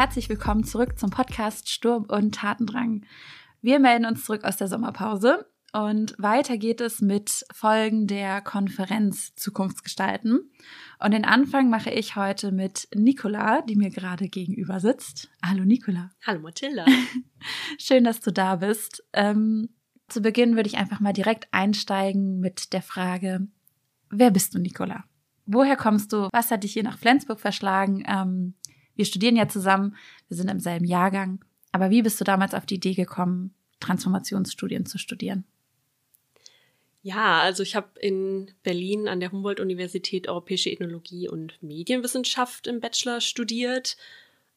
herzlich willkommen zurück zum Podcast Sturm und Tatendrang. Wir melden uns zurück aus der Sommerpause und weiter geht es mit Folgen der Konferenz Zukunftsgestalten. Und den Anfang mache ich heute mit Nicola, die mir gerade gegenüber sitzt. Hallo Nicola. Hallo Mathilda. Schön, dass du da bist. Ähm, zu Beginn würde ich einfach mal direkt einsteigen mit der Frage, wer bist du, Nicola? Woher kommst du? Was hat dich hier nach Flensburg verschlagen? Ähm, wir studieren ja zusammen, wir sind im selben Jahrgang. Aber wie bist du damals auf die Idee gekommen, Transformationsstudien zu studieren? Ja, also ich habe in Berlin an der Humboldt-Universität Europäische Ethnologie und Medienwissenschaft im Bachelor studiert,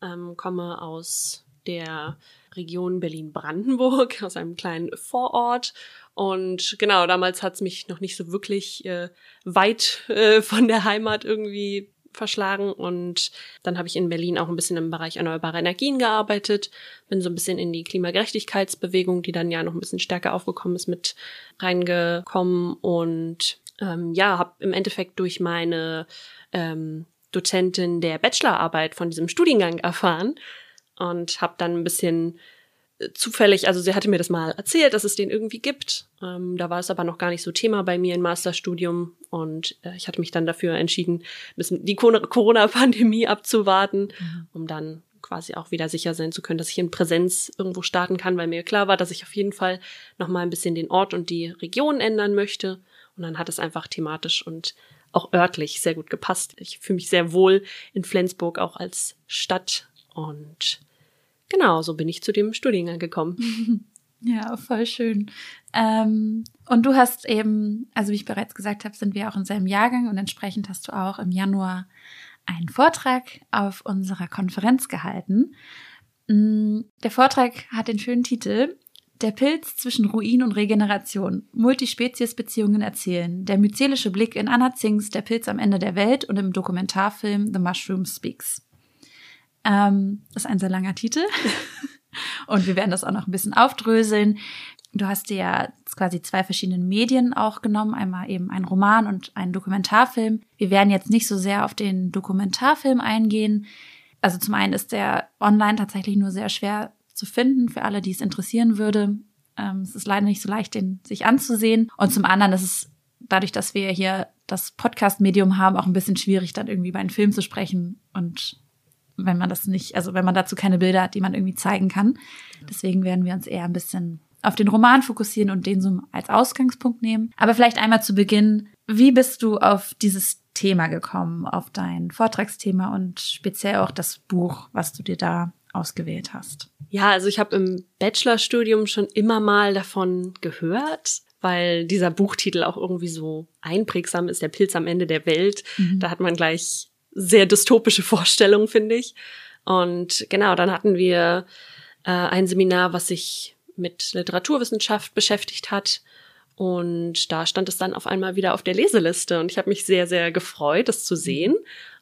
ähm, komme aus der Region Berlin-Brandenburg, aus einem kleinen Vorort. Und genau, damals hat es mich noch nicht so wirklich äh, weit äh, von der Heimat irgendwie verschlagen und dann habe ich in Berlin auch ein bisschen im Bereich erneuerbare Energien gearbeitet, bin so ein bisschen in die Klimagerechtigkeitsbewegung, die dann ja noch ein bisschen stärker aufgekommen ist, mit reingekommen und ähm, ja, habe im Endeffekt durch meine ähm, Dozentin der Bachelorarbeit von diesem Studiengang erfahren und habe dann ein bisschen zufällig, also sie hatte mir das mal erzählt, dass es den irgendwie gibt. Ähm, da war es aber noch gar nicht so Thema bei mir im Masterstudium und äh, ich hatte mich dann dafür entschieden, die Corona-Pandemie abzuwarten, mhm. um dann quasi auch wieder sicher sein zu können, dass ich in Präsenz irgendwo starten kann, weil mir klar war, dass ich auf jeden Fall noch mal ein bisschen den Ort und die Region ändern möchte. Und dann hat es einfach thematisch und auch örtlich sehr gut gepasst. Ich fühle mich sehr wohl in Flensburg auch als Stadt und genau, so bin ich zu dem Studiengang gekommen. Ja, voll schön. Ähm, und du hast eben, also wie ich bereits gesagt habe, sind wir auch in selben Jahrgang und entsprechend hast du auch im Januar einen Vortrag auf unserer Konferenz gehalten. Mm, der Vortrag hat den schönen Titel Der Pilz zwischen Ruin und Regeneration. Multispezies-Beziehungen erzählen. Der myzelische Blick in Anna Zings Der Pilz am Ende der Welt und im Dokumentarfilm The Mushroom Speaks. Ähm, ist ein sehr langer Titel. Und wir werden das auch noch ein bisschen aufdröseln. Du hast dir ja quasi zwei verschiedene Medien auch genommen, einmal eben ein Roman und einen Dokumentarfilm. Wir werden jetzt nicht so sehr auf den Dokumentarfilm eingehen. Also zum einen ist der online tatsächlich nur sehr schwer zu finden für alle, die es interessieren würde. Ähm, es ist leider nicht so leicht, den sich anzusehen. Und zum anderen ist es dadurch, dass wir hier das Podcast-Medium haben, auch ein bisschen schwierig, dann irgendwie über einen Film zu sprechen und wenn man das nicht, also wenn man dazu keine Bilder hat, die man irgendwie zeigen kann. Deswegen werden wir uns eher ein bisschen auf den Roman fokussieren und den so als Ausgangspunkt nehmen. Aber vielleicht einmal zu Beginn, wie bist du auf dieses Thema gekommen, auf dein Vortragsthema und speziell auch das Buch, was du dir da ausgewählt hast? Ja, also ich habe im Bachelorstudium schon immer mal davon gehört, weil dieser Buchtitel auch irgendwie so einprägsam ist, der Pilz am Ende der Welt. Mhm. Da hat man gleich sehr dystopische Vorstellung, finde ich. Und genau, dann hatten wir äh, ein Seminar, was sich mit Literaturwissenschaft beschäftigt hat. Und da stand es dann auf einmal wieder auf der Leseliste. Und ich habe mich sehr, sehr gefreut, das zu sehen.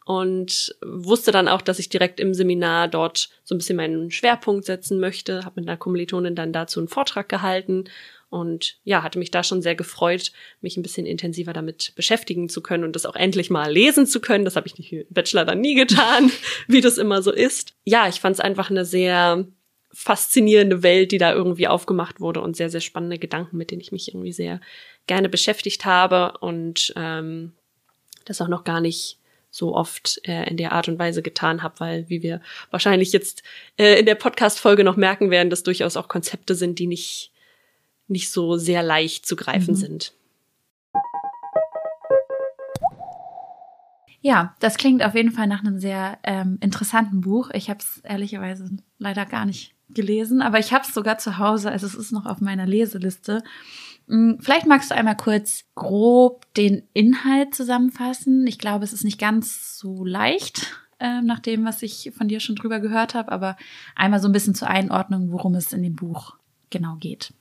Und wusste dann auch, dass ich direkt im Seminar dort so ein bisschen meinen Schwerpunkt setzen möchte. Habe mit einer Kommilitonin dann dazu einen Vortrag gehalten und ja, hatte mich da schon sehr gefreut, mich ein bisschen intensiver damit beschäftigen zu können und das auch endlich mal lesen zu können. Das habe ich nicht im Bachelor dann nie getan, wie das immer so ist. Ja, ich fand es einfach eine sehr faszinierende Welt, die da irgendwie aufgemacht wurde und sehr, sehr spannende Gedanken, mit denen ich mich irgendwie sehr gerne beschäftigt habe und ähm, das auch noch gar nicht so oft äh, in der Art und Weise getan habe, weil, wie wir wahrscheinlich jetzt äh, in der Podcast-Folge noch merken werden, dass durchaus auch Konzepte sind, die nicht nicht so sehr leicht zu greifen mhm. sind. Ja, das klingt auf jeden Fall nach einem sehr ähm, interessanten Buch. Ich habe es ehrlicherweise leider gar nicht gelesen, aber ich habe es sogar zu Hause, also es ist noch auf meiner Leseliste. Hm, vielleicht magst du einmal kurz grob den Inhalt zusammenfassen. Ich glaube, es ist nicht ganz so leicht, äh, nach dem, was ich von dir schon drüber gehört habe, aber einmal so ein bisschen zur Einordnung, worum es in dem Buch genau geht.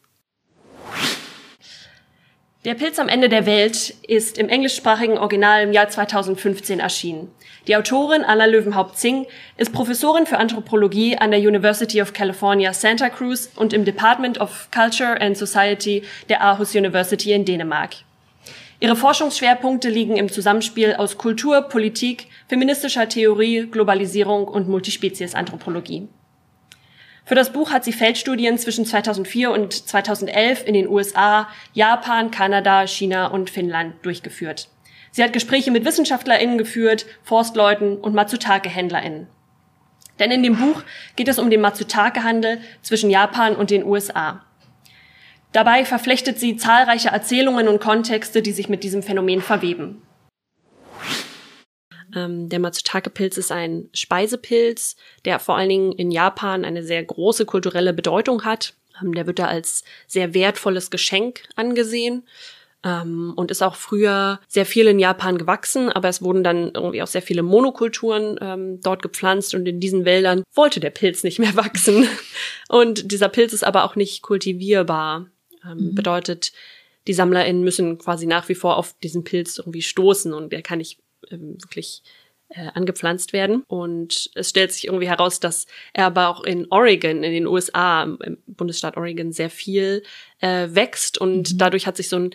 Der Pilz am Ende der Welt ist im englischsprachigen Original im Jahr 2015 erschienen. Die Autorin Anna Löwenhaupt-Zing ist Professorin für Anthropologie an der University of California Santa Cruz und im Department of Culture and Society der Aarhus University in Dänemark. Ihre Forschungsschwerpunkte liegen im Zusammenspiel aus Kultur, Politik, feministischer Theorie, Globalisierung und Multispezies-Anthropologie. Für das Buch hat sie Feldstudien zwischen 2004 und 2011 in den USA, Japan, Kanada, China und Finnland durchgeführt. Sie hat Gespräche mit WissenschaftlerInnen geführt, Forstleuten und Matsutake-HändlerInnen. Denn in dem Buch geht es um den Matsutake-Handel zwischen Japan und den USA. Dabei verflechtet sie zahlreiche Erzählungen und Kontexte, die sich mit diesem Phänomen verweben. Ähm, der Matsutake-Pilz ist ein Speisepilz, der vor allen Dingen in Japan eine sehr große kulturelle Bedeutung hat. Ähm, der wird da als sehr wertvolles Geschenk angesehen ähm, und ist auch früher sehr viel in Japan gewachsen, aber es wurden dann irgendwie auch sehr viele Monokulturen ähm, dort gepflanzt und in diesen Wäldern wollte der Pilz nicht mehr wachsen. Und dieser Pilz ist aber auch nicht kultivierbar. Ähm, mhm. Bedeutet, die SammlerInnen müssen quasi nach wie vor auf diesen Pilz irgendwie stoßen und der kann nicht wirklich äh, angepflanzt werden. Und es stellt sich irgendwie heraus, dass er aber auch in Oregon, in den USA, im Bundesstaat Oregon, sehr viel äh, wächst und mhm. dadurch hat sich so ein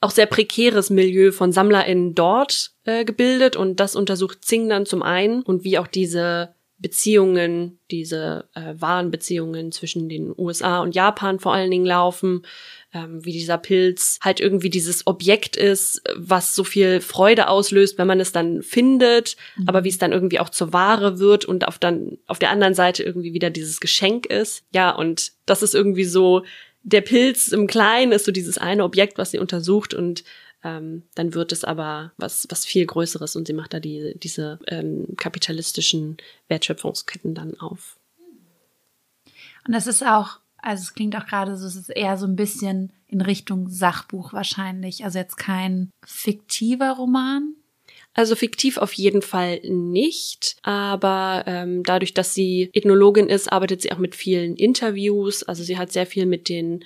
auch sehr prekäres Milieu von SammlerInnen dort äh, gebildet und das untersucht Zing dann zum einen und wie auch diese Beziehungen, diese äh, Warenbeziehungen zwischen den USA und Japan vor allen Dingen laufen, ähm, wie dieser Pilz halt irgendwie dieses Objekt ist, was so viel Freude auslöst, wenn man es dann findet, mhm. aber wie es dann irgendwie auch zur Ware wird und auf dann auf der anderen Seite irgendwie wieder dieses Geschenk ist. Ja, und das ist irgendwie so der Pilz im Kleinen ist so dieses eine Objekt, was sie untersucht und ähm, dann wird es aber was, was viel Größeres und sie macht da die, diese ähm, kapitalistischen Wertschöpfungsketten dann auf. Und das ist auch, also es klingt auch gerade so, es ist eher so ein bisschen in Richtung Sachbuch wahrscheinlich. Also jetzt kein fiktiver Roman. Also fiktiv auf jeden Fall nicht, aber ähm, dadurch, dass sie Ethnologin ist, arbeitet sie auch mit vielen Interviews. Also sie hat sehr viel mit den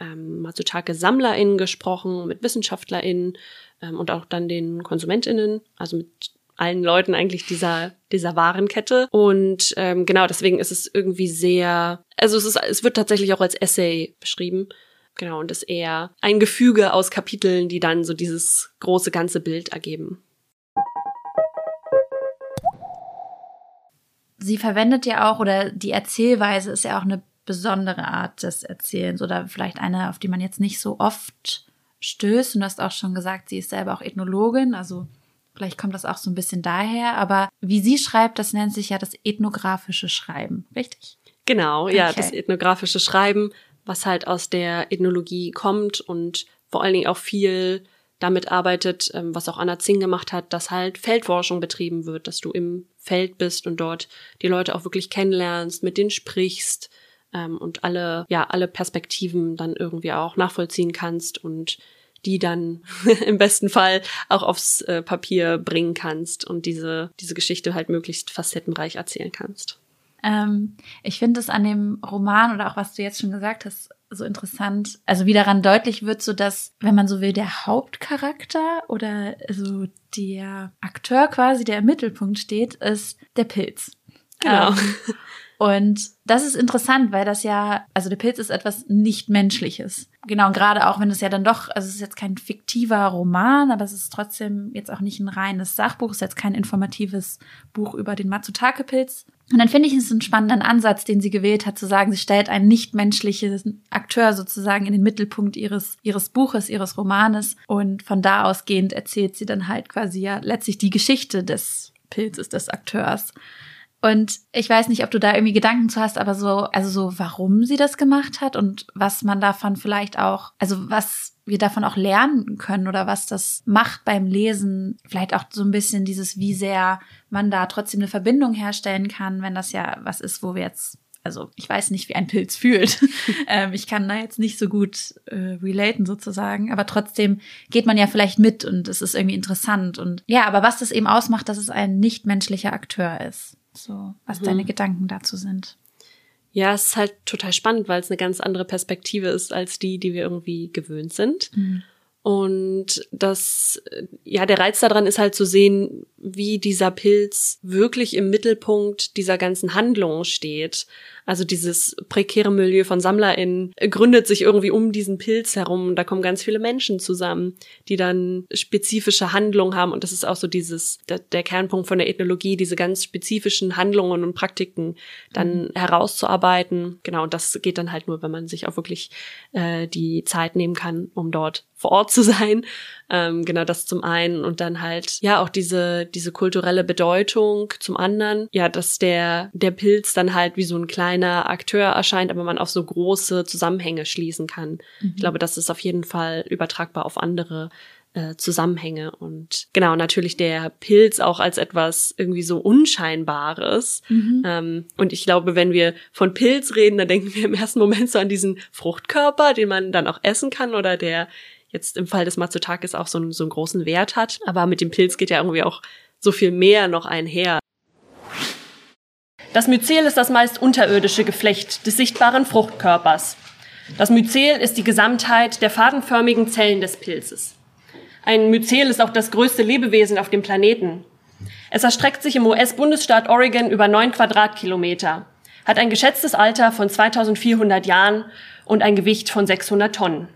ähm, Matsutake-SammlerInnen gesprochen, mit WissenschaftlerInnen ähm, und auch dann den KonsumentInnen, also mit allen Leuten eigentlich dieser dieser Warenkette. Und ähm, genau deswegen ist es irgendwie sehr also es ist es wird tatsächlich auch als Essay beschrieben. Genau und ist eher ein Gefüge aus Kapiteln die dann so dieses große ganze Bild ergeben. Sie verwendet ja auch oder die Erzählweise ist ja auch eine besondere Art des Erzählens oder vielleicht eine, auf die man jetzt nicht so oft stößt. Und du hast auch schon gesagt, sie ist selber auch Ethnologin, also vielleicht kommt das auch so ein bisschen daher. Aber wie sie schreibt, das nennt sich ja das ethnografische Schreiben, richtig? Genau, ja, okay. das ethnografische Schreiben, was halt aus der Ethnologie kommt und vor allen Dingen auch viel damit arbeitet, ähm, was auch Anna Zing gemacht hat, dass halt Feldforschung betrieben wird, dass du im Feld bist und dort die Leute auch wirklich kennenlernst, mit denen sprichst, ähm, und alle, ja, alle Perspektiven dann irgendwie auch nachvollziehen kannst und die dann im besten Fall auch aufs äh, Papier bringen kannst und diese, diese Geschichte halt möglichst facettenreich erzählen kannst. Ähm, ich finde es an dem Roman oder auch was du jetzt schon gesagt hast, so interessant. Also wie daran deutlich wird, so dass, wenn man so will, der Hauptcharakter oder so der Akteur quasi, der im Mittelpunkt steht, ist der Pilz. Genau. Ähm, und das ist interessant, weil das ja, also der Pilz ist etwas nicht Menschliches. Genau, und gerade auch wenn es ja dann doch, also es ist jetzt kein fiktiver Roman, aber es ist trotzdem jetzt auch nicht ein reines Sachbuch, es ist jetzt kein informatives Buch über den Matsutake-Pilz. Und dann finde ich es einen spannenden Ansatz, den sie gewählt hat, zu sagen, sie stellt einen nichtmenschlichen Akteur sozusagen in den Mittelpunkt ihres, ihres Buches, ihres Romanes. Und von da ausgehend erzählt sie dann halt quasi ja letztlich die Geschichte des Pilzes, des Akteurs. Und ich weiß nicht, ob du da irgendwie Gedanken zu hast, aber so, also so, warum sie das gemacht hat und was man davon vielleicht auch, also was wir davon auch lernen können oder was das macht beim Lesen. Vielleicht auch so ein bisschen dieses, wie sehr man da trotzdem eine Verbindung herstellen kann, wenn das ja was ist, wo wir jetzt also ich weiß nicht, wie ein Pilz fühlt. ähm, ich kann da jetzt nicht so gut äh, relaten sozusagen, aber trotzdem geht man ja vielleicht mit und es ist irgendwie interessant und ja, aber was das eben ausmacht, dass es ein nichtmenschlicher Akteur ist. So, was mhm. deine Gedanken dazu sind. Ja, es ist halt total spannend, weil es eine ganz andere Perspektive ist als die, die wir irgendwie gewöhnt sind. Mhm. Und das, ja, der Reiz daran ist halt zu sehen, wie dieser Pilz wirklich im Mittelpunkt dieser ganzen Handlung steht. Also dieses prekäre Milieu von SammlerInnen gründet sich irgendwie um diesen Pilz herum. Da kommen ganz viele Menschen zusammen, die dann spezifische Handlungen haben. Und das ist auch so dieses, der, der Kernpunkt von der Ethnologie, diese ganz spezifischen Handlungen und Praktiken dann mhm. herauszuarbeiten. Genau, und das geht dann halt nur, wenn man sich auch wirklich äh, die Zeit nehmen kann, um dort vor Ort zu sein. Ähm, genau das zum einen und dann halt ja auch diese diese kulturelle Bedeutung zum anderen. Ja, dass der der Pilz dann halt wie so ein kleiner Akteur erscheint, aber man auf so große Zusammenhänge schließen kann. Mhm. Ich glaube, das ist auf jeden Fall übertragbar auf andere äh, Zusammenhänge und genau natürlich der Pilz auch als etwas irgendwie so unscheinbares mhm. ähm, und ich glaube wenn wir von Pilz reden dann denken wir im ersten Moment so an diesen Fruchtkörper den man dann auch essen kann oder der jetzt im Fall des Matsutakis auch so, einen, so einen großen Wert hat. Aber mit dem Pilz geht ja irgendwie auch so viel mehr noch einher. Das Myzel ist das meist unterirdische Geflecht des sichtbaren Fruchtkörpers. Das Myzel ist die Gesamtheit der fadenförmigen Zellen des Pilzes. Ein Myzel ist auch das größte Lebewesen auf dem Planeten. Es erstreckt sich im US-Bundesstaat Oregon über neun Quadratkilometer, hat ein geschätztes Alter von 2400 Jahren und ein Gewicht von 600 Tonnen.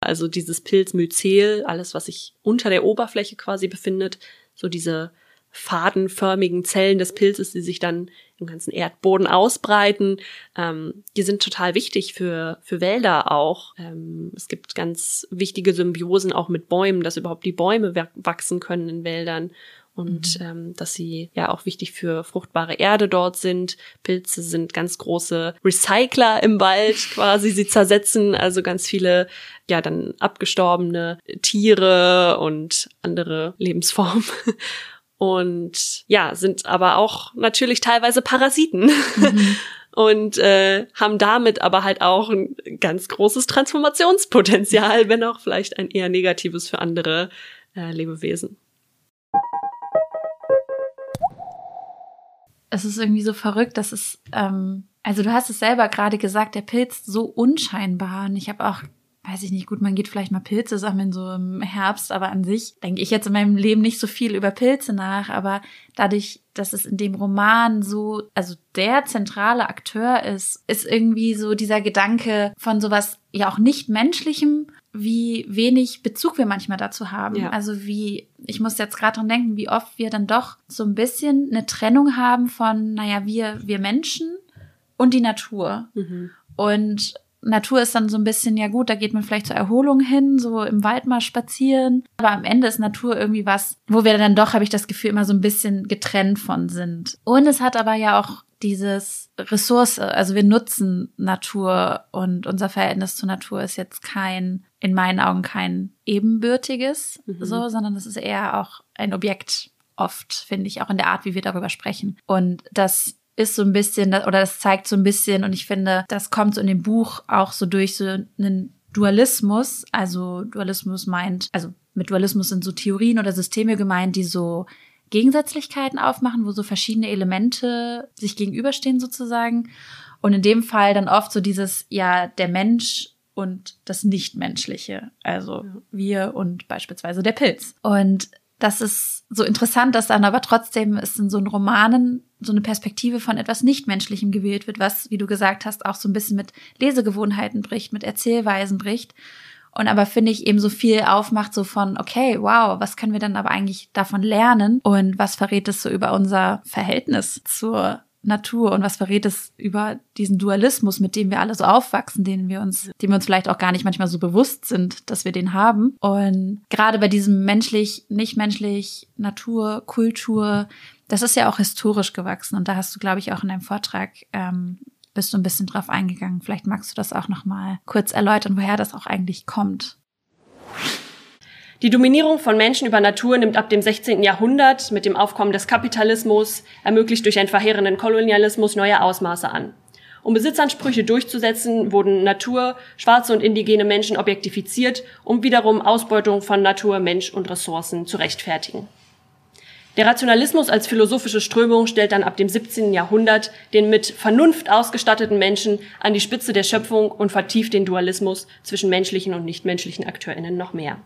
Also dieses Pilzmyzel, alles, was sich unter der Oberfläche quasi befindet, so diese fadenförmigen Zellen des Pilzes, die sich dann im ganzen Erdboden ausbreiten. Ähm, die sind total wichtig für, für Wälder auch. Ähm, es gibt ganz wichtige Symbiosen auch mit Bäumen, dass überhaupt die Bäume wachsen können in Wäldern und mhm. ähm, dass sie ja auch wichtig für fruchtbare Erde dort sind. Pilze sind ganz große Recycler im Wald quasi. Sie zersetzen also ganz viele ja dann abgestorbene Tiere und andere Lebensformen. Und ja, sind aber auch natürlich teilweise Parasiten. Mhm. und äh, haben damit aber halt auch ein ganz großes Transformationspotenzial, wenn auch vielleicht ein eher negatives für andere äh, Lebewesen. es ist irgendwie so verrückt, dass es, ähm, also du hast es selber gerade gesagt, der Pilz so unscheinbar. Und ich habe auch, weiß ich nicht, gut, man geht vielleicht mal Pilze sammeln so im Herbst, aber an sich denke ich jetzt in meinem Leben nicht so viel über Pilze nach. Aber dadurch, dass es in dem Roman so, also der zentrale Akteur ist, ist irgendwie so dieser Gedanke von sowas ja auch nicht menschlichem wie wenig Bezug wir manchmal dazu haben. Ja. Also wie, ich muss jetzt gerade dran denken, wie oft wir dann doch so ein bisschen eine Trennung haben von, naja, wir, wir Menschen und die Natur. Mhm. Und Natur ist dann so ein bisschen, ja gut, da geht man vielleicht zur Erholung hin, so im Wald mal spazieren. Aber am Ende ist Natur irgendwie was, wo wir dann doch, habe ich das Gefühl, immer so ein bisschen getrennt von sind. Und es hat aber ja auch dieses Ressource, also wir nutzen Natur und unser Verhältnis zur Natur ist jetzt kein, in meinen Augen kein ebenbürtiges, mhm. so, sondern es ist eher auch ein Objekt oft, finde ich, auch in der Art, wie wir darüber sprechen. Und das ist so ein bisschen, oder das zeigt so ein bisschen, und ich finde, das kommt so in dem Buch auch so durch so einen Dualismus. Also Dualismus meint, also mit Dualismus sind so Theorien oder Systeme gemeint, die so Gegensätzlichkeiten aufmachen, wo so verschiedene Elemente sich gegenüberstehen sozusagen. Und in dem Fall dann oft so dieses, ja, der Mensch und das Nichtmenschliche. Also wir und beispielsweise der Pilz. Und das ist so interessant, dass dann aber trotzdem es in so einen Romanen so eine Perspektive von etwas Nichtmenschlichem gewählt wird, was, wie du gesagt hast, auch so ein bisschen mit Lesegewohnheiten bricht, mit Erzählweisen bricht. Und aber finde ich eben so viel aufmacht, so von, okay, wow, was können wir dann aber eigentlich davon lernen? Und was verrät es so über unser Verhältnis zur Natur und was verrät es über diesen Dualismus, mit dem wir alle so aufwachsen, den wir uns, dem wir uns vielleicht auch gar nicht manchmal so bewusst sind, dass wir den haben. Und gerade bei diesem menschlich, nicht menschlich, Natur, Kultur, das ist ja auch historisch gewachsen. Und da hast du, glaube ich, auch in deinem Vortrag ähm, bist du ein bisschen drauf eingegangen. Vielleicht magst du das auch noch mal kurz erläutern, woher das auch eigentlich kommt. Die Dominierung von Menschen über Natur nimmt ab dem 16. Jahrhundert mit dem Aufkommen des Kapitalismus, ermöglicht durch einen verheerenden Kolonialismus, neue Ausmaße an. Um Besitzansprüche durchzusetzen, wurden Natur, schwarze und indigene Menschen objektifiziert, um wiederum Ausbeutung von Natur, Mensch und Ressourcen zu rechtfertigen. Der Rationalismus als philosophische Strömung stellt dann ab dem 17. Jahrhundert den mit Vernunft ausgestatteten Menschen an die Spitze der Schöpfung und vertieft den Dualismus zwischen menschlichen und nichtmenschlichen AkteurInnen noch mehr.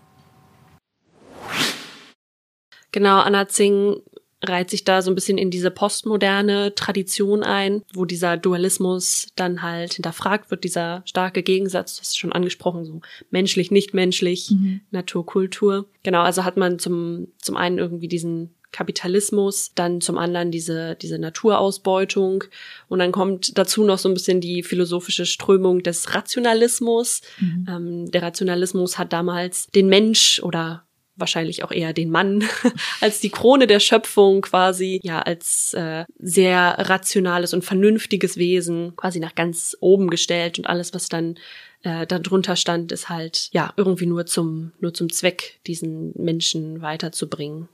Genau, Anna Zing reiht sich da so ein bisschen in diese postmoderne Tradition ein, wo dieser Dualismus dann halt hinterfragt wird, dieser starke Gegensatz, das ist schon angesprochen, so menschlich, nicht menschlich, mhm. Natur, Kultur. Genau, also hat man zum, zum einen irgendwie diesen Kapitalismus, dann zum anderen diese, diese Naturausbeutung und dann kommt dazu noch so ein bisschen die philosophische Strömung des Rationalismus. Mhm. Ähm, der Rationalismus hat damals den Mensch oder wahrscheinlich auch eher den Mann als die Krone der Schöpfung quasi, ja, als äh, sehr rationales und vernünftiges Wesen quasi nach ganz oben gestellt. Und alles, was dann äh, darunter stand, ist halt ja irgendwie nur zum nur zum Zweck, diesen Menschen weiterzubringen.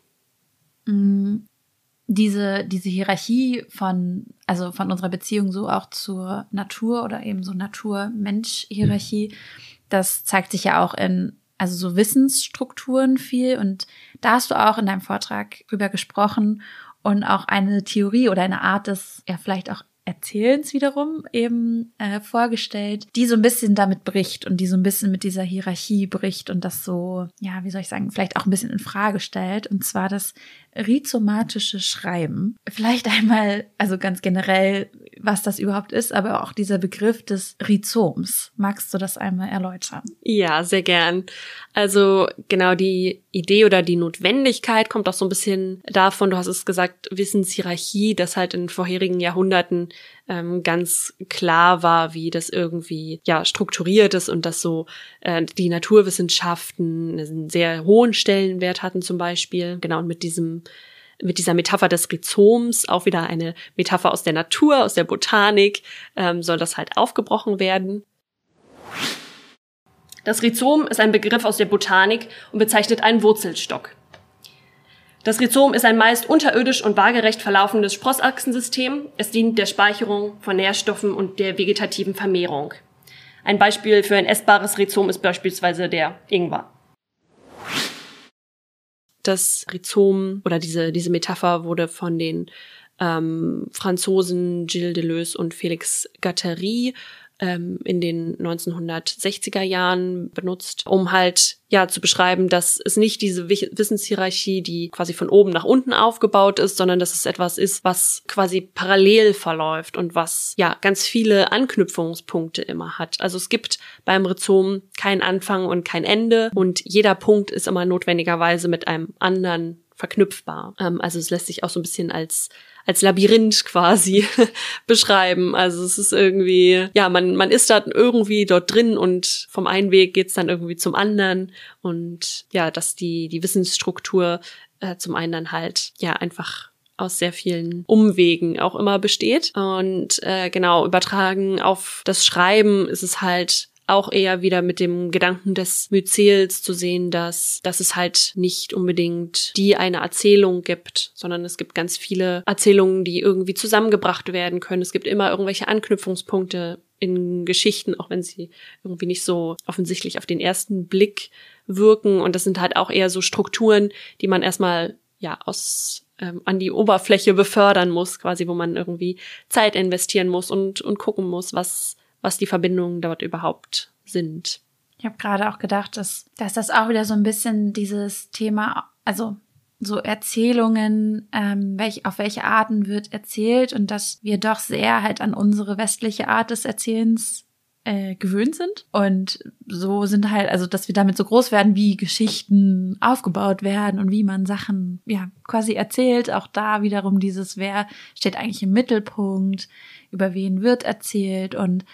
Mm, diese diese Hierarchie von also von unserer Beziehung so auch zur Natur oder eben so Natur-Mensch-Hierarchie, das zeigt sich ja auch in also so Wissensstrukturen viel. Und da hast du auch in deinem Vortrag drüber gesprochen und auch eine Theorie oder eine Art des, ja, vielleicht auch Erzählens wiederum eben äh, vorgestellt, die so ein bisschen damit bricht und die so ein bisschen mit dieser Hierarchie bricht und das so, ja, wie soll ich sagen, vielleicht auch ein bisschen in Frage stellt. Und zwar das rhizomatische Schreiben. Vielleicht einmal, also ganz generell, was das überhaupt ist, aber auch dieser Begriff des Rhizoms. Magst du das einmal erläutern? Ja, sehr gern. Also genau die Idee oder die Notwendigkeit kommt auch so ein bisschen davon, du hast es gesagt, Wissenshierarchie, dass halt in vorherigen Jahrhunderten ähm, ganz klar war, wie das irgendwie ja strukturiert ist und dass so äh, die Naturwissenschaften einen sehr hohen Stellenwert hatten zum Beispiel. Genau, und mit diesem mit dieser Metapher des Rhizoms, auch wieder eine Metapher aus der Natur, aus der Botanik, ähm, soll das halt aufgebrochen werden. Das Rhizom ist ein Begriff aus der Botanik und bezeichnet einen Wurzelstock. Das Rhizom ist ein meist unterirdisch und waagerecht verlaufendes Sprossachsensystem. Es dient der Speicherung von Nährstoffen und der vegetativen Vermehrung. Ein Beispiel für ein essbares Rhizom ist beispielsweise der Ingwer das Rhizom oder diese, diese Metapher wurde von den ähm, Franzosen Gilles Deleuze und Félix Guattari ähm, in den 1960er Jahren benutzt, um halt ja zu beschreiben, dass es nicht diese Wissenshierarchie, die quasi von oben nach unten aufgebaut ist, sondern dass es etwas ist, was quasi parallel verläuft und was ja ganz viele Anknüpfungspunkte immer hat. Also es gibt beim Rhizom kein Anfang und kein Ende und jeder Punkt ist immer notwendigerweise mit einem anderen verknüpfbar. Ähm, also es lässt sich auch so ein bisschen als als Labyrinth quasi beschreiben. Also es ist irgendwie, ja, man, man ist da irgendwie dort drin und vom einen Weg geht's dann irgendwie zum anderen. Und ja, dass die, die Wissensstruktur äh, zum einen dann halt, ja, einfach aus sehr vielen Umwegen auch immer besteht. Und äh, genau, übertragen auf das Schreiben ist es halt auch eher wieder mit dem Gedanken des Myzels zu sehen, dass, dass es halt nicht unbedingt die eine Erzählung gibt, sondern es gibt ganz viele Erzählungen, die irgendwie zusammengebracht werden können. Es gibt immer irgendwelche Anknüpfungspunkte in Geschichten, auch wenn sie irgendwie nicht so offensichtlich auf den ersten Blick wirken. Und das sind halt auch eher so Strukturen, die man erstmal ja aus ähm, an die Oberfläche befördern muss, quasi, wo man irgendwie Zeit investieren muss und, und gucken muss, was, was die Verbindungen dort überhaupt sind. Ich habe gerade auch gedacht, dass, dass das auch wieder so ein bisschen dieses Thema, also so Erzählungen, ähm, welch, auf welche Arten wird erzählt und dass wir doch sehr halt an unsere westliche Art des Erzählens äh, gewöhnt sind. Und so sind halt, also dass wir damit so groß werden, wie Geschichten aufgebaut werden und wie man Sachen ja quasi erzählt. Auch da wiederum dieses, wer steht eigentlich im Mittelpunkt, über wen wird erzählt und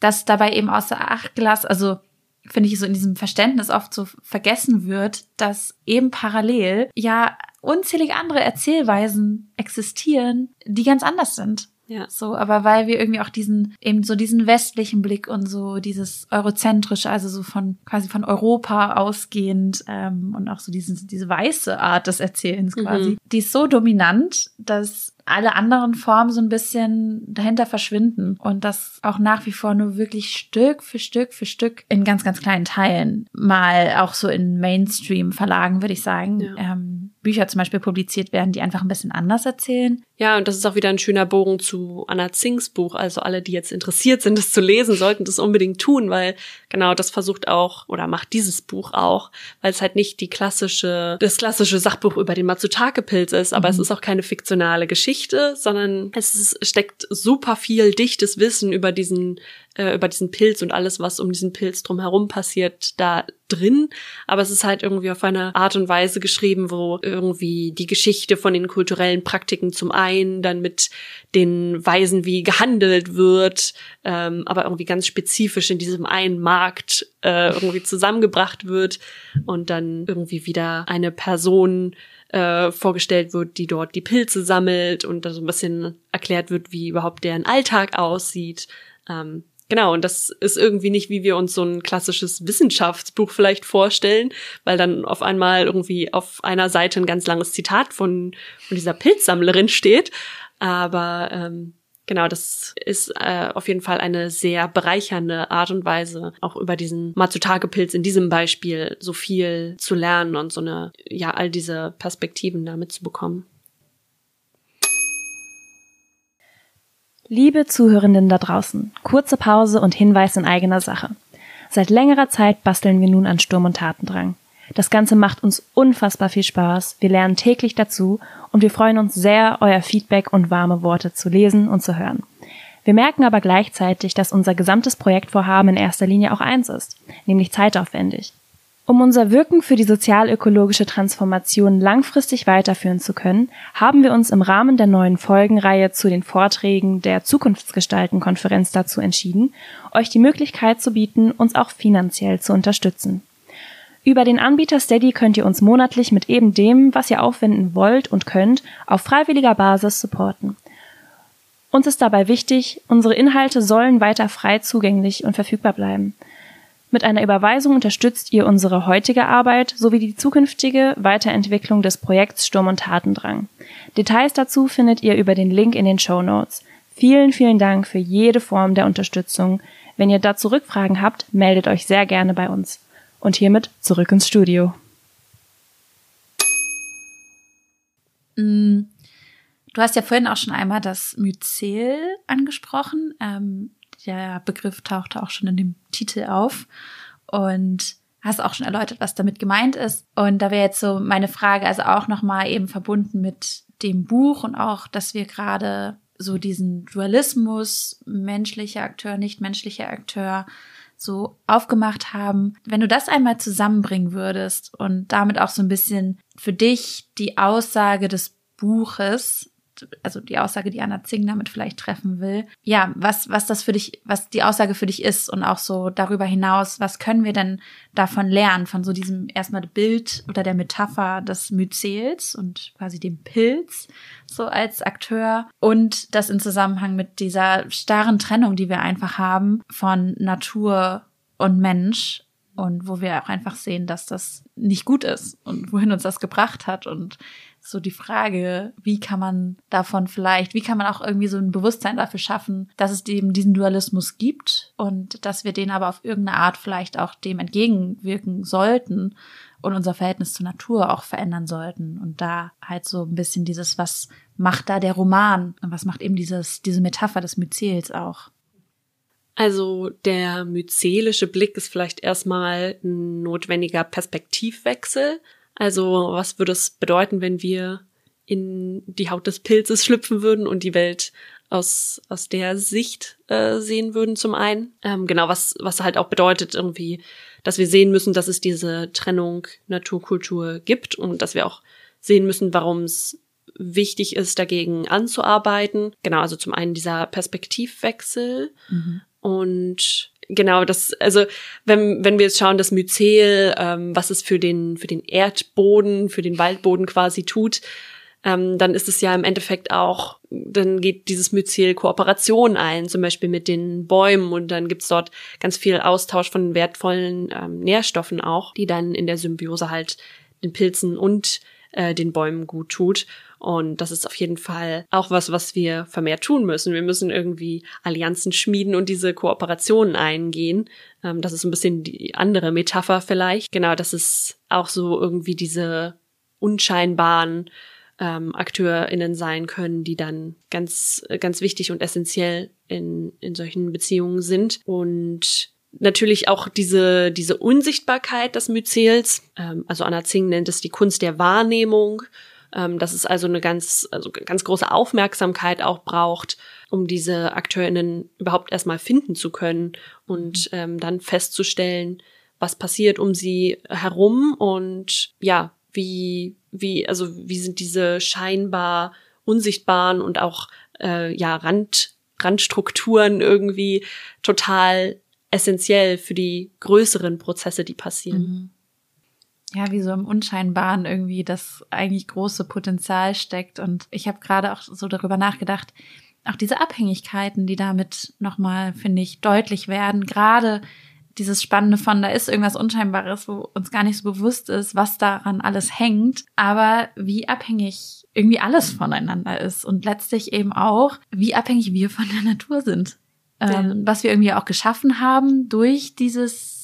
dass dabei eben außer Acht gelassen, also finde ich so in diesem Verständnis oft so vergessen wird, dass eben parallel ja unzählige andere Erzählweisen existieren, die ganz anders sind. Ja. So, aber weil wir irgendwie auch diesen, eben so diesen westlichen Blick und so dieses eurozentrische, also so von quasi von Europa ausgehend ähm, und auch so diesen, diese weiße Art des Erzählens mhm. quasi, mhm. die ist so dominant, dass alle anderen Formen so ein bisschen dahinter verschwinden und das auch nach wie vor nur wirklich Stück für Stück für Stück in ganz, ganz kleinen Teilen mal auch so in Mainstream-Verlagen, würde ich sagen, ja. ähm, Bücher zum Beispiel publiziert werden, die einfach ein bisschen anders erzählen. Ja, und das ist auch wieder ein schöner Bogen zu Anna Zings Buch. Also alle, die jetzt interessiert sind, das zu lesen, sollten das unbedingt tun, weil genau das versucht auch oder macht dieses Buch auch, weil es halt nicht die klassische, das klassische Sachbuch über den Matsutake-Pilz ist, aber mhm. es ist auch keine fiktionale Geschichte, sondern es ist, steckt super viel dichtes Wissen über diesen äh, über diesen Pilz und alles, was um diesen Pilz drumherum passiert, da drin. Aber es ist halt irgendwie auf eine Art und Weise geschrieben, wo irgendwie die Geschichte von den kulturellen Praktiken zum einen, dann mit den Weisen, wie gehandelt wird, ähm, aber irgendwie ganz spezifisch in diesem einen Markt äh, irgendwie zusammengebracht wird und dann irgendwie wieder eine Person äh, vorgestellt wird, die dort die Pilze sammelt und da so ein bisschen erklärt wird, wie überhaupt deren Alltag aussieht. Ähm, Genau, und das ist irgendwie nicht, wie wir uns so ein klassisches Wissenschaftsbuch vielleicht vorstellen, weil dann auf einmal irgendwie auf einer Seite ein ganz langes Zitat von, von dieser Pilzsammlerin steht. Aber ähm, genau, das ist äh, auf jeden Fall eine sehr bereichernde Art und Weise, auch über diesen Matsutage-Pilz in diesem Beispiel so viel zu lernen und so eine, ja, all diese Perspektiven damit zu bekommen. Liebe Zuhörenden da draußen, kurze Pause und Hinweis in eigener Sache. Seit längerer Zeit basteln wir nun an Sturm und Tatendrang. Das Ganze macht uns unfassbar viel Spaß, wir lernen täglich dazu und wir freuen uns sehr, euer Feedback und warme Worte zu lesen und zu hören. Wir merken aber gleichzeitig, dass unser gesamtes Projektvorhaben in erster Linie auch eins ist, nämlich zeitaufwendig. Um unser Wirken für die sozialökologische Transformation langfristig weiterführen zu können, haben wir uns im Rahmen der neuen Folgenreihe zu den Vorträgen der Zukunftsgestalten-Konferenz dazu entschieden, euch die Möglichkeit zu bieten, uns auch finanziell zu unterstützen. Über den Anbieter Steady könnt ihr uns monatlich mit eben dem, was ihr aufwenden wollt und könnt, auf freiwilliger Basis supporten. Uns ist dabei wichtig, unsere Inhalte sollen weiter frei zugänglich und verfügbar bleiben – mit einer Überweisung unterstützt ihr unsere heutige Arbeit sowie die zukünftige Weiterentwicklung des Projekts Sturm und Tatendrang. Details dazu findet ihr über den Link in den Show Notes. Vielen, vielen Dank für jede Form der Unterstützung. Wenn ihr dazu Rückfragen habt, meldet euch sehr gerne bei uns. Und hiermit zurück ins Studio. Mm, du hast ja vorhin auch schon einmal das Myzel angesprochen. Ähm, der Begriff tauchte auch schon in dem Titel auf und hast auch schon erläutert, was damit gemeint ist. Und da wäre jetzt so meine Frage, also auch nochmal eben verbunden mit dem Buch und auch, dass wir gerade so diesen Dualismus, menschlicher Akteur, nicht menschlicher Akteur, so aufgemacht haben. Wenn du das einmal zusammenbringen würdest und damit auch so ein bisschen für dich die Aussage des Buches also die Aussage, die Anna Zing damit vielleicht treffen will. Ja, was, was das für dich, was die Aussage für dich ist und auch so darüber hinaus, was können wir denn davon lernen, von so diesem erstmal Bild oder der Metapher des Myzels und quasi dem Pilz so als Akteur und das in Zusammenhang mit dieser starren Trennung, die wir einfach haben von Natur und Mensch und wo wir auch einfach sehen, dass das nicht gut ist und wohin uns das gebracht hat und so die Frage, wie kann man davon vielleicht, wie kann man auch irgendwie so ein Bewusstsein dafür schaffen, dass es eben diesen Dualismus gibt und dass wir den aber auf irgendeine Art vielleicht auch dem entgegenwirken sollten und unser Verhältnis zur Natur auch verändern sollten. Und da halt so ein bisschen dieses, was macht da der Roman und was macht eben dieses, diese Metapher des Myzels auch. Also der myzelische Blick ist vielleicht erstmal ein notwendiger Perspektivwechsel. Also was würde es bedeuten, wenn wir in die Haut des Pilzes schlüpfen würden und die Welt aus, aus der Sicht äh, sehen würden zum einen. Ähm, genau, was, was halt auch bedeutet irgendwie, dass wir sehen müssen, dass es diese Trennung Naturkultur gibt und dass wir auch sehen müssen, warum es wichtig ist, dagegen anzuarbeiten. Genau, also zum einen dieser Perspektivwechsel mhm. und Genau, das, also wenn, wenn wir jetzt schauen, das Myzel, ähm, was es für den, für den Erdboden, für den Waldboden quasi tut, ähm, dann ist es ja im Endeffekt auch, dann geht dieses Myzel Kooperation ein, zum Beispiel mit den Bäumen und dann gibt's dort ganz viel Austausch von wertvollen ähm, Nährstoffen auch, die dann in der Symbiose halt den Pilzen und äh, den Bäumen gut tut. Und das ist auf jeden Fall auch was, was wir vermehrt tun müssen. Wir müssen irgendwie Allianzen schmieden und diese Kooperationen eingehen. Ähm, das ist ein bisschen die andere Metapher vielleicht. Genau, das ist auch so irgendwie diese unscheinbaren ähm, AkteurInnen sein können, die dann ganz, ganz wichtig und essentiell in, in solchen Beziehungen sind. Und natürlich auch diese, diese Unsichtbarkeit des Myzels, ähm, also Anna Zing nennt es die Kunst der Wahrnehmung, ähm, dass es also eine ganz, also ganz große Aufmerksamkeit auch braucht, um diese AkteurInnen überhaupt erstmal finden zu können und ähm, dann festzustellen, was passiert um sie herum und ja, wie, wie, also wie sind diese scheinbar unsichtbaren und auch äh, ja Rand, Randstrukturen irgendwie total essentiell für die größeren Prozesse, die passieren. Mhm. Ja, wie so im Unscheinbaren irgendwie das eigentlich große Potenzial steckt. Und ich habe gerade auch so darüber nachgedacht, auch diese Abhängigkeiten, die damit nochmal, finde ich, deutlich werden, gerade dieses Spannende von, da ist irgendwas Unscheinbares, wo uns gar nicht so bewusst ist, was daran alles hängt, aber wie abhängig irgendwie alles voneinander ist und letztlich eben auch, wie abhängig wir von der Natur sind. Ähm, was wir irgendwie auch geschaffen haben durch dieses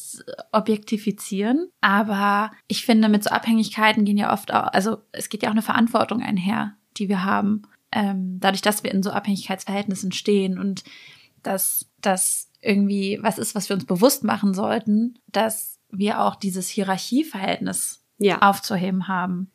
Objektifizieren. Aber ich finde, mit so Abhängigkeiten gehen ja oft auch, also es geht ja auch eine Verantwortung einher, die wir haben. Ähm, dadurch, dass wir in so Abhängigkeitsverhältnissen stehen und dass das irgendwie was ist, was wir uns bewusst machen sollten, dass wir auch dieses Hierarchieverhältnis ja. aufzuheben haben.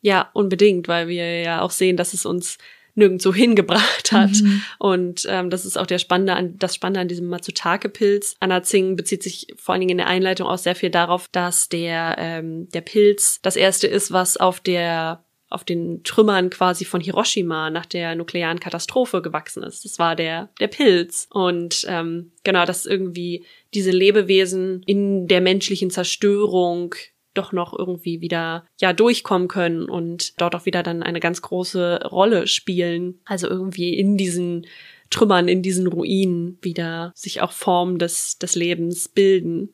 Ja, unbedingt, weil wir ja auch sehen, dass es uns nirgendwo hingebracht hat. Mhm. Und ähm, das ist auch der Spannende an, das Spannende an diesem Matsutake-Pilz. Anna Zing bezieht sich vor allen Dingen in der Einleitung auch sehr viel darauf, dass der, ähm, der Pilz das erste ist, was auf der auf den Trümmern quasi von Hiroshima nach der nuklearen Katastrophe gewachsen ist. Das war der, der Pilz. Und ähm, genau, dass irgendwie diese Lebewesen in der menschlichen Zerstörung doch noch irgendwie wieder ja durchkommen können und dort auch wieder dann eine ganz große Rolle spielen. Also irgendwie in diesen Trümmern, in diesen Ruinen wieder sich auch Formen des, des Lebens bilden.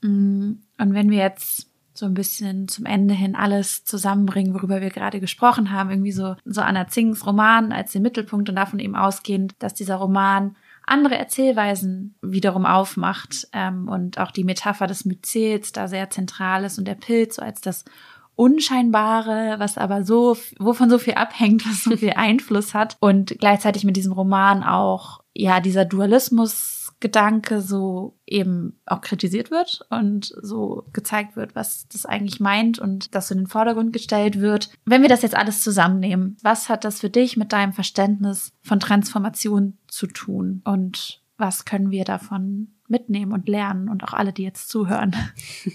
Mm, und wenn wir jetzt so ein bisschen zum Ende hin alles zusammenbringen, worüber wir gerade gesprochen haben, irgendwie so, so Anna Zings Roman als den Mittelpunkt und davon eben ausgehend, dass dieser Roman andere Erzählweisen wiederum aufmacht ähm, und auch die Metapher des Myzels da sehr zentral ist und der Pilz so als das Unscheinbare, was aber so, wovon so viel abhängt, was so viel Einfluss hat und gleichzeitig mit diesem Roman auch, ja, dieser Dualismus Gedanke so eben auch kritisiert wird und so gezeigt wird, was das eigentlich meint und das in den Vordergrund gestellt wird. Wenn wir das jetzt alles zusammennehmen, was hat das für dich mit deinem Verständnis von Transformation zu tun und was können wir davon mitnehmen und lernen und auch alle, die jetzt zuhören?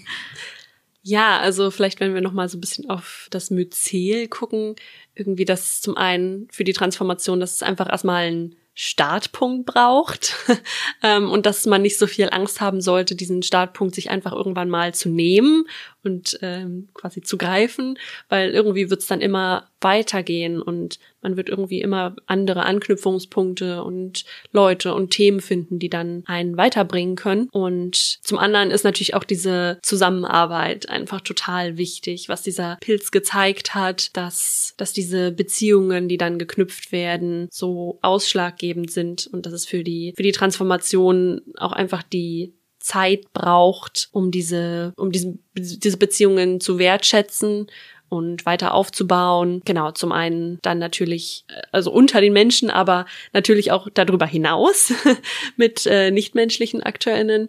Ja, also vielleicht, wenn wir noch mal so ein bisschen auf das Myzel gucken, irgendwie das zum einen für die Transformation, das ist einfach erstmal ein Startpunkt braucht ähm, und dass man nicht so viel Angst haben sollte, diesen Startpunkt sich einfach irgendwann mal zu nehmen und ähm, quasi zu greifen, weil irgendwie wird's dann immer weitergehen und man wird irgendwie immer andere Anknüpfungspunkte und Leute und Themen finden, die dann einen weiterbringen können. Und zum anderen ist natürlich auch diese Zusammenarbeit einfach total wichtig, was dieser Pilz gezeigt hat, dass, dass diese Beziehungen, die dann geknüpft werden, so ausschlaggebend sind und dass es für die, für die Transformation auch einfach die Zeit braucht, um diese, um diesen, diese Beziehungen zu wertschätzen und weiter aufzubauen. Genau, zum einen dann natürlich, äh, also unter den Menschen, aber natürlich auch darüber hinaus mit äh, nichtmenschlichen AkteurInnen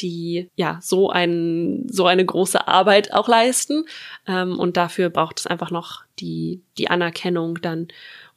die ja so ein so eine große Arbeit auch leisten ähm, und dafür braucht es einfach noch die die Anerkennung dann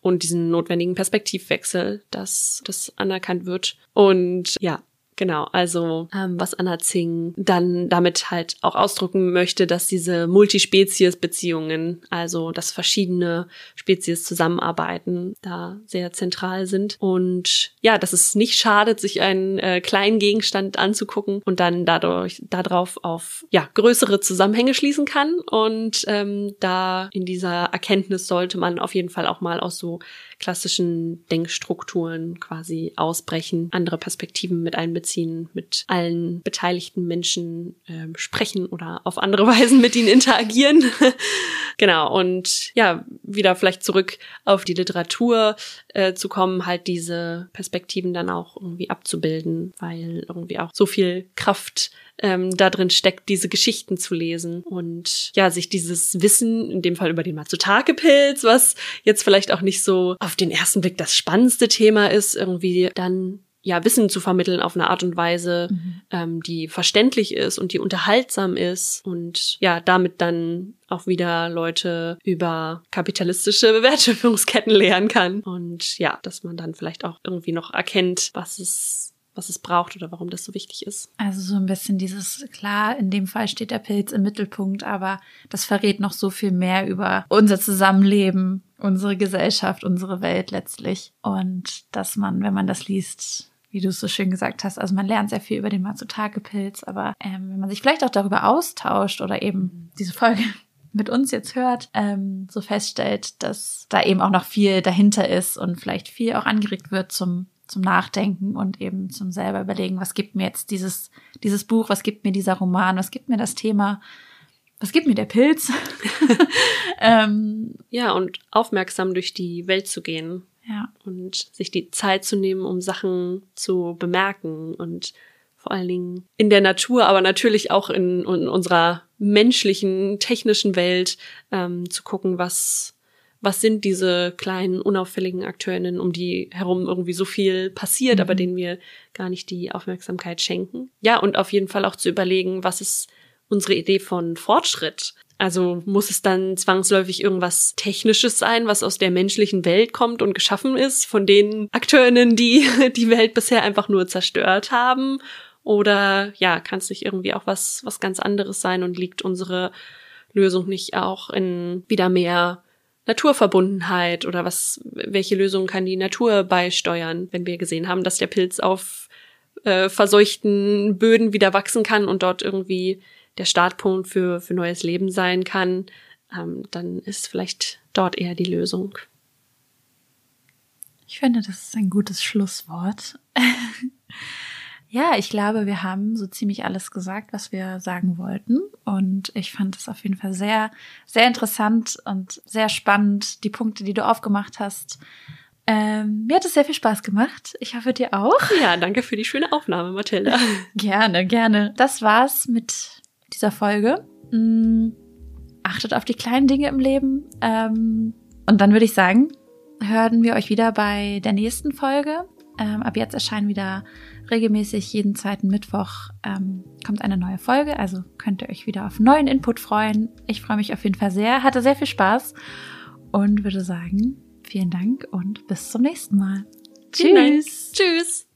und diesen notwendigen Perspektivwechsel, dass das anerkannt wird und ja Genau, also ähm, was Anna Zing dann damit halt auch ausdrücken möchte, dass diese Multispezies-Beziehungen, also dass verschiedene Spezies zusammenarbeiten, da sehr zentral sind. Und ja, dass es nicht schadet, sich einen äh, kleinen Gegenstand anzugucken und dann dadurch darauf auf ja größere Zusammenhänge schließen kann. Und ähm, da in dieser Erkenntnis sollte man auf jeden Fall auch mal aus so klassischen Denkstrukturen quasi ausbrechen, andere Perspektiven mit einbeziehen, mit allen beteiligten Menschen äh, sprechen oder auf andere Weisen mit ihnen interagieren. genau, und ja, wieder vielleicht zurück auf die Literatur äh, zu kommen, halt diese Perspektiven dann auch irgendwie abzubilden, weil irgendwie auch so viel Kraft ähm, da drin steckt, diese Geschichten zu lesen und ja, sich dieses Wissen, in dem Fall über den Matsutake-Pilz, was jetzt vielleicht auch nicht so auf den ersten Blick das spannendste Thema ist, irgendwie dann ja, Wissen zu vermitteln auf eine Art und Weise, mhm. ähm, die verständlich ist und die unterhaltsam ist und ja, damit dann auch wieder Leute über kapitalistische Wertschöpfungsketten lernen kann. Und ja, dass man dann vielleicht auch irgendwie noch erkennt, was es was es braucht oder warum das so wichtig ist. Also so ein bisschen dieses, klar, in dem Fall steht der Pilz im Mittelpunkt, aber das verrät noch so viel mehr über unser Zusammenleben, unsere Gesellschaft, unsere Welt letztlich. Und dass man, wenn man das liest, wie du es so schön gesagt hast. Also man lernt sehr viel über den Matsutake-Pilz, aber ähm, wenn man sich vielleicht auch darüber austauscht oder eben diese Folge mit uns jetzt hört, ähm, so feststellt, dass da eben auch noch viel dahinter ist und vielleicht viel auch angeregt wird zum zum Nachdenken und eben zum selber überlegen, was gibt mir jetzt dieses dieses Buch, was gibt mir dieser Roman, was gibt mir das Thema, was gibt mir der Pilz? ähm, ja, und aufmerksam durch die Welt zu gehen. Ja. Und sich die Zeit zu nehmen, um Sachen zu bemerken und vor allen Dingen in der Natur, aber natürlich auch in, in unserer menschlichen, technischen Welt ähm, zu gucken, was, was sind diese kleinen, unauffälligen Akteurinnen, um die herum irgendwie so viel passiert, mhm. aber denen wir gar nicht die Aufmerksamkeit schenken. Ja, und auf jeden Fall auch zu überlegen, was ist unsere Idee von Fortschritt? Also muss es dann zwangsläufig irgendwas Technisches sein, was aus der menschlichen Welt kommt und geschaffen ist, von den Akteurinnen, die die Welt bisher einfach nur zerstört haben? Oder ja, kann es nicht irgendwie auch was, was ganz anderes sein und liegt unsere Lösung nicht auch in wieder mehr Naturverbundenheit oder was, welche Lösung kann die Natur beisteuern, wenn wir gesehen haben, dass der Pilz auf äh, verseuchten Böden wieder wachsen kann und dort irgendwie der Startpunkt für, für neues Leben sein kann, ähm, dann ist vielleicht dort eher die Lösung. Ich finde, das ist ein gutes Schlusswort. ja, ich glaube, wir haben so ziemlich alles gesagt, was wir sagen wollten. Und ich fand es auf jeden Fall sehr, sehr interessant und sehr spannend, die Punkte, die du aufgemacht hast. Ähm, mir hat es sehr viel Spaß gemacht. Ich hoffe, dir auch. Ja, danke für die schöne Aufnahme, Mathilda. gerne, gerne. Das war's mit dieser Folge. Mm, achtet auf die kleinen Dinge im Leben. Ähm, und dann würde ich sagen, hören wir euch wieder bei der nächsten Folge. Ähm, ab jetzt erscheinen wieder regelmäßig jeden zweiten Mittwoch ähm, kommt eine neue Folge, also könnt ihr euch wieder auf neuen Input freuen. Ich freue mich auf jeden Fall sehr, hatte sehr viel Spaß und würde sagen, vielen Dank und bis zum nächsten Mal. Tschüss. Tschüss.